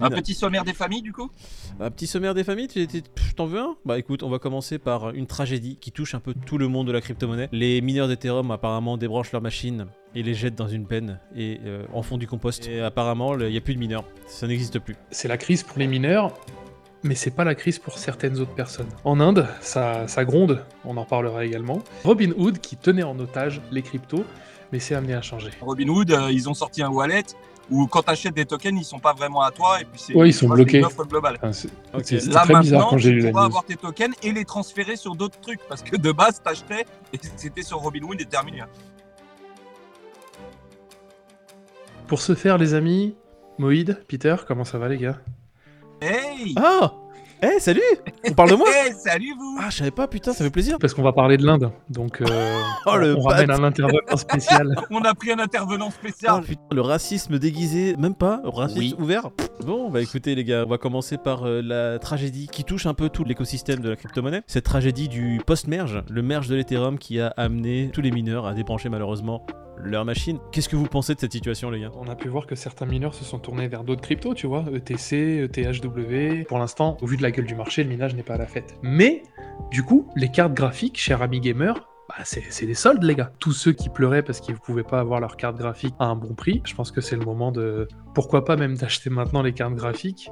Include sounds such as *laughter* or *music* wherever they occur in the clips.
Un petit sommaire des familles, du coup? Un petit sommaire des familles, tu t'en veux un? Bah écoute, on va commencer par une tragédie qui touche un peu tout le monde de la crypto-monnaie. Les mineurs d'Ethereum apparemment débranchent leurs machines et les jettent dans une penne et euh, en font du compost. Et apparemment, il n'y a plus de mineurs, ça n'existe plus. C'est la crise pour les mineurs, mais c'est pas la crise pour certaines autres personnes. En Inde, ça, ça gronde, on en parlera également. Robin Hood qui tenait en otage les cryptos, mais c'est amené à changer. Robinhood, euh, ils ont sorti un wallet où quand tu achètes des tokens, ils sont pas vraiment à toi et puis c'est Ouais, ils sont tu vois, bloqués. c'est une offre globale. Enfin, c'est Là très bizarre maintenant, quand j'ai lu la news. avoir tes tokens et les transférer sur d'autres trucs parce que de base, t'achetais et c'était sur Robinhood et terminé. Pour ce faire, les amis, Moïd, Peter, comment ça va les gars? Hey Ah Eh, salut On parle de moi Hey, *laughs* salut vous Ah, je savais pas, putain, ça fait plaisir. Parce qu'on va parler de l'Inde, donc euh, *laughs* Oh, le on ramène un intervenant spécial. *laughs* On a pris un intervenant Ah, spécial. putain, le racisme déguisé, même pas, racisme Oui. ouvert. Bon, bah écoutez les gars, on va commencer par euh, la tragédie qui touche un peu tout l'écosystème de la crypto-monnaie. Cette tragédie du post-merge, le merge de l'Ethereum qui a amené tous les mineurs à débrancher malheureusement leur machine. Qu'est-ce que vous pensez de cette situation les gars? On a pu voir que certains mineurs se sont tournés vers d'autres cryptos, tu vois, ETC, ETHW. Pour l'instant, au vu de la gueule du marché, le minage n'est pas à la fête. Mais, du coup, les cartes graphiques, cher ami gamer, bah, c'est des soldes, les gars. Tous ceux qui pleuraient parce qu'ils ne pouvaient pas avoir leur carte graphique à un bon prix, je pense que c'est le moment de. Pourquoi pas même d'acheter maintenant les cartes graphiques,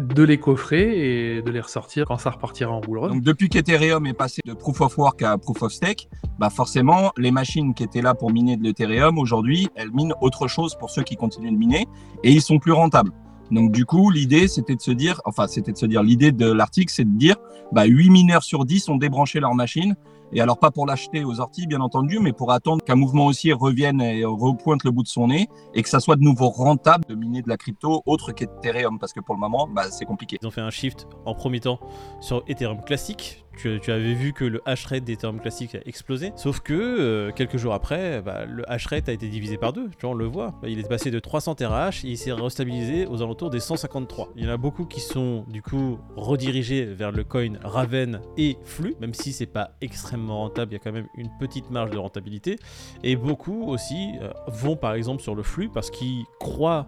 de les coffrer et de les ressortir quand ça repartira en roule Donc depuis qu'Ethereum est passé de Proof of Work à Proof of Stake, bah forcément, les machines qui étaient là pour miner de l'Ethereum, aujourd'hui, elles minent autre chose pour ceux qui continuent de miner et ils sont plus rentables. Donc du coup, l'idée, c'était de se dire, enfin, c'était de se dire, l'idée de l'article, c'est de dire, bah, 8 mineurs sur 10 ont débranché leur machine. Et alors, pas pour l'acheter aux orties, bien entendu, mais pour attendre qu'un mouvement haussier revienne et repointe le bout de son nez et que ça soit de nouveau rentable de miner de la crypto autre qu'Ethereum, parce que pour le moment, bah, c'est compliqué. Ils ont fait un shift en premier temps sur Ethereum classique. Tu, avais vu que le hash rate d'Ethereum classique a explosé. Sauf que euh, quelques jours après, bah, le hash rate a été divisé par deux. Tu vois, on le voit. Il est passé de 300 TH et il s'est restabilisé aux alentours des 153. Il y en a beaucoup qui sont du coup redirigés vers le coin Raven et Flux, même si c'est pas extrêmement rentable, il y a quand même une petite marge de rentabilité. Et beaucoup aussi euh, vont par exemple sur le Flux parce qu'ils croient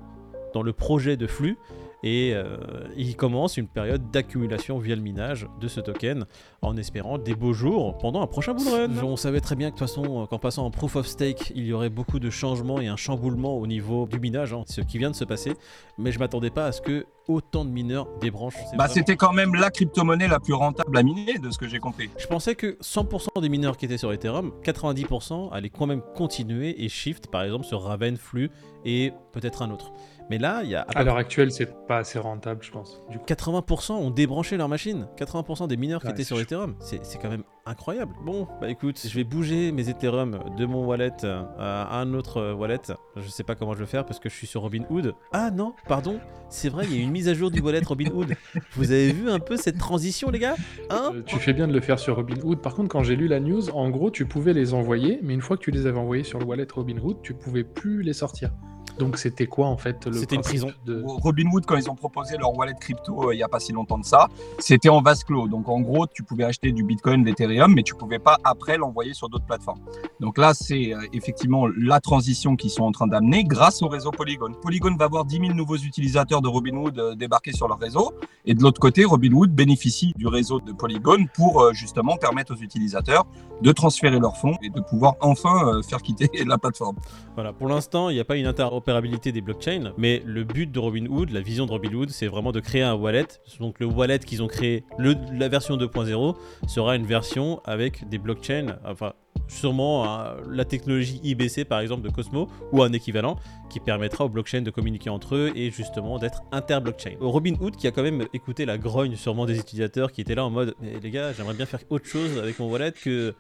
dans le projet de Flux et euh, il commence une période d'accumulation via le minage de ce token en espérant des beaux jours pendant un prochain bull run. On savait très bien que de toute façon, qu'en passant en proof of stake, il y aurait beaucoup de changements et un chamboulement au niveau du minage, hein, ce qui vient de se passer, mais je m'attendais pas à ce que autant de mineurs débranchent. Bah, vraiment- c'était quand même la crypto-monnaie la plus rentable à miner, de ce que j'ai compris. Je pensais que 100% des mineurs qui étaient sur Ethereum, 90% allaient quand même continuer et shift par exemple sur Raven, Flux et peut-être un autre. Mais là, il y a à l'heure actuelle, c'est pas assez rentable, je pense. Du coup, 80% ont débranché leur machine. 80% des mineurs qui étaient sur chaud. Ethereum. C'est c'est quand même incroyable. Bon, bah écoute, je vais bouger mes Ethereum de mon wallet euh, à un autre euh, wallet. Je sais pas comment je vais faire parce que je suis sur Robinhood. Ah non, pardon, c'est vrai, il y a une mise à jour du wallet Robinhood. Vous avez vu un peu cette transition, les gars? Hein? Euh, tu fais bien de le faire sur Robinhood. Par contre, quand j'ai lu la news, en gros, tu pouvais les envoyer, mais une fois que tu les avais envoyés sur le wallet Robinhood, tu pouvais plus les sortir. Donc c'était quoi en fait le C'était une prison. de... Robinhood, quand ils ont proposé leur wallet crypto euh, il n'y a pas si longtemps de ça, c'était en vase clos. Donc en gros, tu pouvais acheter du Bitcoin, de l'Ethereum, mais tu pouvais pas après l'envoyer sur d'autres plateformes. Donc là, c'est euh, effectivement la transition qu'ils sont en train d'amener grâce au réseau Polygon. Polygon va avoir 10 000 nouveaux utilisateurs de Robinhood euh, débarquer sur leur réseau. Et de l'autre côté, Robinhood bénéficie du réseau de Polygon pour euh, justement permettre aux utilisateurs de transférer leurs fonds et de pouvoir enfin euh, faire quitter *laughs* la plateforme. Voilà, pour l'instant, il n'y a pas une interopérabilité des blockchains, mais le but de Robinhood, la vision de Robinhood, c'est vraiment de créer un wallet. Donc le wallet qu'ils ont créé, la version 2.0, sera une version avec des blockchains, enfin sûrement hein, la technologie IBC par exemple de Cosmo ou un équivalent qui permettra aux blockchains de communiquer entre eux et justement d'être inter-blockchain. Robinhood qui a quand même écouté la grogne sûrement des utilisateurs qui étaient là en mode mais les gars j'aimerais bien faire autre chose avec mon wallet que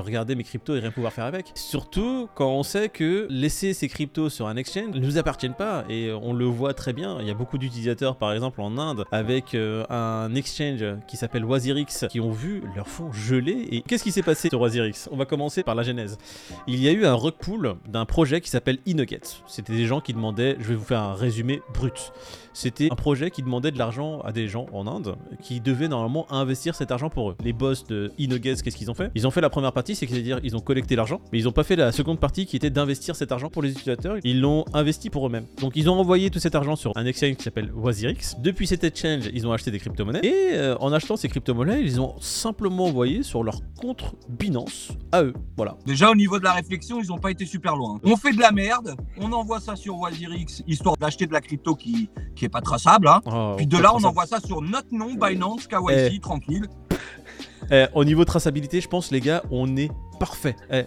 regarder mes cryptos et rien pouvoir faire avec. Surtout quand on sait que laisser ces cryptos sur un exchange ne nous appartiennent pas et on le voit très bien. Il y a beaucoup d'utilisateurs par exemple en Inde avec euh, un exchange qui s'appelle Wazirix qui ont vu leurs fonds gelés. Et qu'est-ce qui s'est passé sur Wazirix? On va commencer par la genèse. Il y a eu un rug pool d'un projet qui s'appelle Inuggets. C'était des gens qui demandaient, je vais vous faire un résumé brut. C'était un projet qui demandait de l'argent à des gens en Inde qui devaient normalement investir cet argent pour eux. Les boss de Inuggets, qu'est-ce qu'ils ont fait? Ils ont fait la première partie partie, c'est à dire ils ont collecté l'argent, mais ils ont pas fait la seconde partie qui était d'investir cet argent pour les utilisateurs. Ils l'ont investi pour eux-mêmes. Donc ils ont envoyé tout cet argent sur un exchange qui s'appelle Wazirix. Depuis cet exchange, ils ont acheté des crypto-monnaies et euh, en achetant ces crypto-monnaies, ils ont simplement envoyé sur leur compte Binance à eux. Voilà. Déjà, au niveau de la réflexion, ils n'ont pas été super loin. On fait de la merde, on envoie ça sur Wazirix, histoire d'acheter de la crypto qui, qui est pas traçable. Hein. Oh, Puis de là, on envoie ça sur notre nom, Binance, KYC, tranquille. Eh, au niveau traçabilité, je pense, les gars, on est parfait. Eh, euh,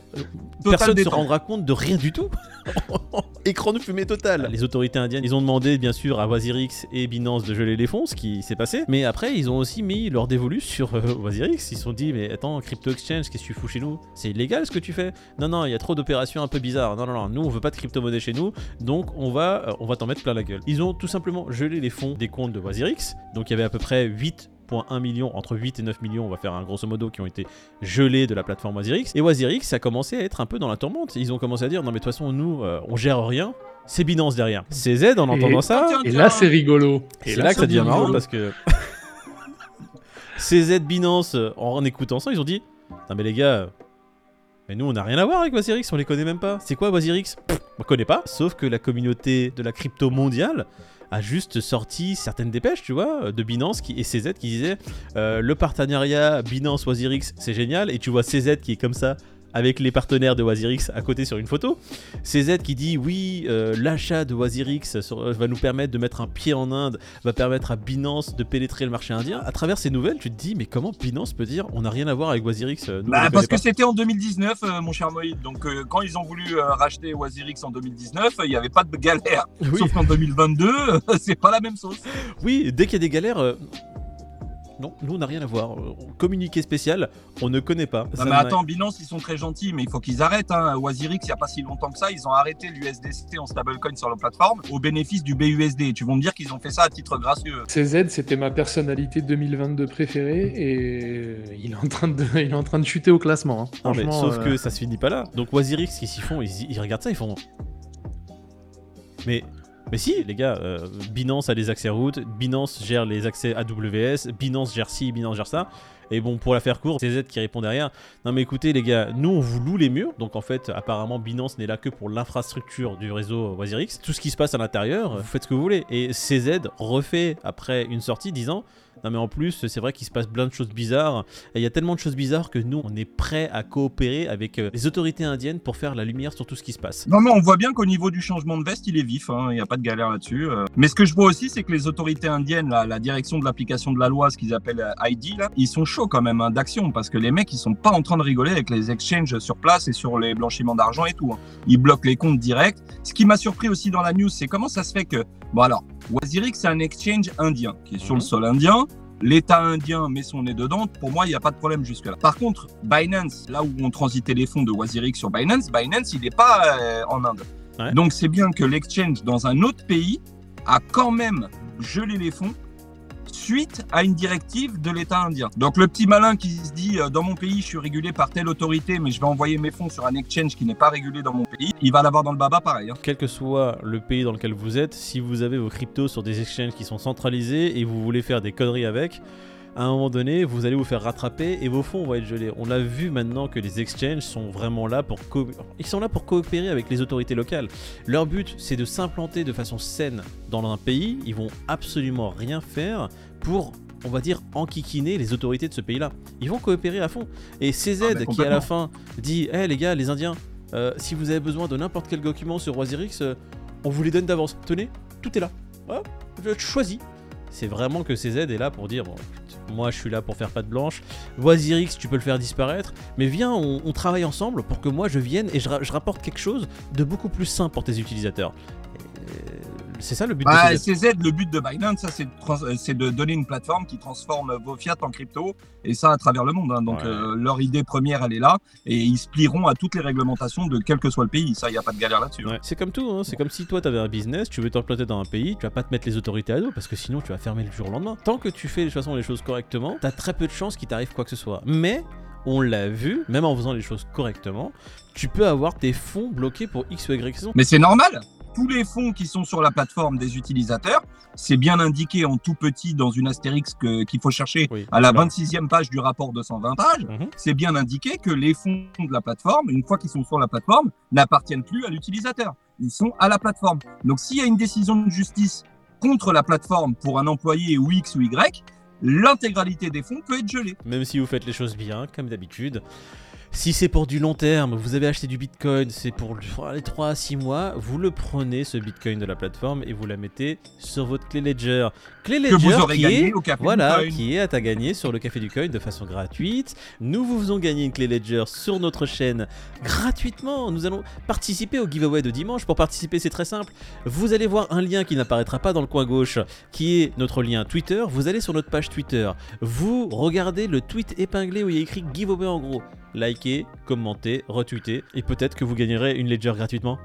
personne ne se rendra compte de rien du tout. *laughs* Écran de fumée total. Les autorités indiennes, ils ont demandé bien sûr à Wazirix et Binance de geler les fonds, ce qui s'est passé. Mais après, ils ont aussi mis leur dévolu sur euh, *laughs* Wazirix. Ils se sont dit, mais attends, Crypto Exchange, qu'est-ce que tu fous chez nous? C'est illégal ce que tu fais? Non, non, il y a trop d'opérations un peu bizarres. Non, non, non, nous on veut pas de crypto-monnaie chez nous, donc on va, euh, on va t'en mettre plein la gueule. Ils ont tout simplement gelé les fonds des comptes de Wazirix. Donc il y avait à peu près 8,1 millions, entre 8 et 9 millions, on va faire un grosso modo, qui ont été gelés de la plateforme Wazirix. Et Wazirix a commencé à être un peu dans la tourmente. Ils ont commencé à dire, non mais de toute façon, nous, euh, on gère rien. C'est Binance derrière. CZ, en entendant Et- ça, Et là, c'est rigolo. et c'est là que ça devient marrant parce que CZ Binance, euh, en, écoutant ça, ils ont dit Non, mais les gars, euh, mais nous on n'a rien à voir avec Wazirix, on les connaît même pas. C'est quoi Wazirix? On connaît pas. Sauf que la communauté de la crypto mondiale a juste sorti certaines dépêches, tu vois, de Binance et CZ qui disaient euh, le partenariat Binance-Wazirix c'est génial. Et tu vois CZ qui est comme ça avec les partenaires de Wazirix à côté sur une photo. CZ qui dit oui, euh, l'achat de Wazirix sur- euh, va nous permettre de mettre un pied en Inde, va permettre à Binance de pénétrer le marché indien. À travers ces nouvelles, tu te dis mais comment Binance peut dire on n'a rien à voir avec Wazirix euh, nous, Bah, parce que c'était en 2019, euh, mon cher Moïd. Donc, quand ils ont voulu racheter Wazirix en 2019, il n'y avait pas de galère. Oui, Sauf qu'en 2022, *laughs* euh, c'est pas la même sauce. oui, dès qu'il y a des galères. Non, nous on n'a rien à voir. Euh, Communiqué spécial, on ne connaît pas. Non, mais attends, Binance, ils sont très gentils, mais il faut qu'ils arrêtent. Hein. Wazirix, il n'y a pas si longtemps que ça, ils ont arrêté l'USDC en stablecoin sur leur plateforme au bénéfice du BUSD. Et tu vas me dire qu'ils ont fait ça à titre gracieux. CZ, c'était ma personnalité 2022 préférée et il est en train de, il est en train de chuter au classement. hein. Non, mais sauf euh, que ça se finit pas là. Donc Wazirix, qu'est-ce qu'ils font? Ils, ils regardent ça, ils font. Mais, mais si, les gars, euh, Binance a les accès route, Binance gère les accès AWS, Binance gère ci, Binance gère ça. Et bon, pour la faire courte, CZ qui répond derrière. Non, mais écoutez, les gars, nous on vous loue les murs. Donc en fait, apparemment, Binance n'est là que pour l'infrastructure du réseau Wazirix. Tout ce qui se passe à l'intérieur, vous faites ce que vous voulez. Et CZ refait après une sortie disant non mais en plus c'est vrai qu'il se passe plein de choses bizarres et il y a tellement de choses bizarres que nous on est prêt à coopérer avec euh, les autorités indiennes pour faire la lumière sur tout ce qui se passe. Non, mais on voit bien qu'au niveau du changement de veste, il est vif. hein, Il n'y a pas de galère là-dessus. euh. Mais ce que je vois aussi, c'est que les autorités indiennes, la, direction de l'application de la loi, ce qu'ils appellent euh, ID, ils sont chauds quand même hein, d'action parce que les mecs, ils sont pas en train de rigoler avec les exchanges sur place et sur les blanchiments d'argent et tout. hein. Ils bloquent les comptes directs. Ce qui m'a surpris aussi dans la news, c'est comment ça se fait que, bon alors, Wazirix, c'est un exchange indien qui est sur Mhm. le sol indien. L'État indien met son nez dedans. Pour moi, il n'y a pas de problème jusque-là. Par contre, Binance, là où on transitait les fonds de Wazirix sur Binance, Binance, il n'est pas euh, en Inde. Ouais. Donc, c'est bien que l'exchange dans un autre pays a quand même gelé les fonds suite à une directive de l'État indien. Donc, le petit malin qui se dit euh, dans mon pays, je suis régulé par telle autorité, mais je vais envoyer mes fonds sur un exchange qui n'est pas régulé dans mon pays, il va l'avoir dans le baba pareil. hein. Quel que soit le pays dans lequel vous êtes, si vous avez vos cryptos sur des exchanges qui sont centralisés et vous voulez faire des conneries avec, à un moment donné, vous allez vous faire rattraper et vos fonds vont être gelés. On l'a vu maintenant que les exchanges sont vraiment là pour ils sont là pour coopérer avec les autorités locales. Leur but, c'est de s'implanter de façon saine dans un pays. Ils vont absolument rien faire pour on va dire enquiquiner les autorités de ce pays-là. Ils vont coopérer à fond. Et CZ Ah, qui à la fin dit "Eh les gars, les Indiens, euh, si vous avez besoin de n'importe quel document sur Wazirix, euh, on vous les donne d'avance. Tenez, tout est là. Voilà, je choisis. C'est vraiment que CZ est là pour dire bon, moi je suis là pour faire patte blanche. Wazirix, tu peux le faire disparaître, mais viens, on, travaille ensemble pour que moi je vienne et je, ra- je rapporte quelque chose de beaucoup plus sain pour tes utilisateurs. Euh, C'est ça le but Bah, de CZ. Le but de Binance, ça, c'est de, trans- euh, c'est de donner une plateforme qui transforme vos fiat en crypto, et ça à travers le monde. hein. Donc, Ouais. euh, leur idée première, elle est là, et ils se plieront à toutes les réglementations de quel que soit le pays. Ça, il n'y a pas de galère là-dessus. Ouais. C'est comme tout, hein. c'est comme si toi t'avais un business, tu veux t'implanter dans un pays, tu vas pas te mettre les autorités à dos parce que sinon tu vas fermer le jour au lendemain. Tant que tu fais de toute façon les choses correctement, t'as très peu de chances qu'il t'arrive quoi que ce soit. Mais on l'a vu, même en faisant les choses correctement, tu peux avoir tes fonds bloqués pour X ou Y raison. Mais c'est normal tous les fonds qui sont sur la plateforme des utilisateurs, c'est bien indiqué en tout petit dans une astérix qu'il faut chercher Oui, à la d'accord. 26e page du rapport de 120 pages. Mhm. C'est bien indiqué que les fonds de la plateforme, une fois qu'ils sont sur la plateforme, n'appartiennent plus à l'utilisateur. Ils sont à la plateforme. Donc s'il y a une décision de justice contre la plateforme pour un employé ou X ou Y, l'intégralité des fonds peut être gelée. Même si vous faites les choses bien, comme d'habitude. Si c'est pour du long terme, vous avez acheté du bitcoin, c'est pour le- les 3 à 6 mois, vous le prenez ce bitcoin de la plateforme et vous la mettez sur votre clé Ledger. Clé Que Ledger vous aurez qui gagné est, au café voilà, du coin. qui est à gagner sur le Café du Coin de façon gratuite. Nous vous faisons gagner une clé Ledger sur notre chaîne gratuitement. Nous allons participer au giveaway de dimanche. Pour participer, c'est très simple. Vous allez voir un lien qui n'apparaîtra pas dans le coin gauche, qui est notre lien Twitter. Vous allez sur notre page Twitter. Vous regardez le tweet épinglé où il y a écrit giveaway en gros. Likez, commentez, retweetez, et peut-être que vous gagnerez une Ledger gratuitement.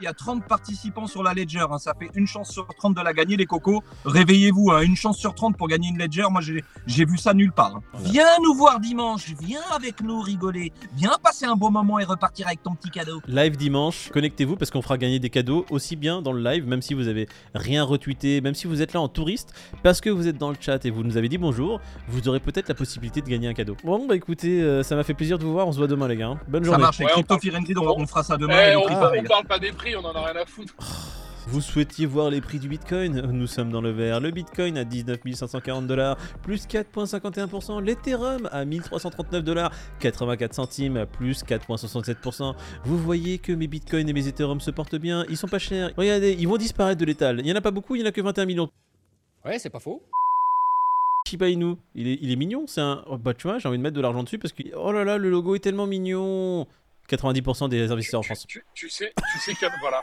Il y a 30 participants sur la Ledger. hein. Ça fait une chance sur 30 de la gagner, les cocos. Réveillez-vous, hein. une chance sur 30 pour gagner une Ledger. Moi, j'ai j'ai vu ça nulle part. hein. Voilà. Viens nous voir dimanche. Viens avec nous rigoler. Viens passer un bon moment et repartir avec ton petit cadeau. Live dimanche, connectez-vous parce qu'on fera gagner des cadeaux aussi bien dans le live, même si vous avez rien retweeté, même si vous êtes là en touriste, parce que vous êtes dans le chat et vous nous avez dit bonjour, vous aurez peut-être la possibilité de gagner un cadeau. Bon bah écoutez, euh, ça m'a fait plaisir de vous voir, on se voit demain les gars. Bonne Ça journée. marche. Et Ouais, on Firenze, on, fera ça demain. Eh, et on, on parle pas des prix, on en a rien à foutre. Vous souhaitiez voir les prix du Bitcoin Nous sommes dans le vert. Le Bitcoin à 19 540 dollars, plus 4,51%. L'Ethereum à 1339 dollars, 84 centimes, plus 4,67%. Vous voyez que mes Bitcoins et mes Ethereum se portent bien. Ils sont pas chers. Regardez, ils vont disparaître de l'étal. Il y en a pas beaucoup, il y en a que 21 millions. Ouais, c'est pas faux. Shiba Inu, il est, il est mignon, c'est un... oh, bah tu vois, j'ai envie de mettre de l'argent dessus parce que... Oh là là, le logo est tellement mignon 90% des investisseurs en France. Tu, tu sais, tu sais que voilà.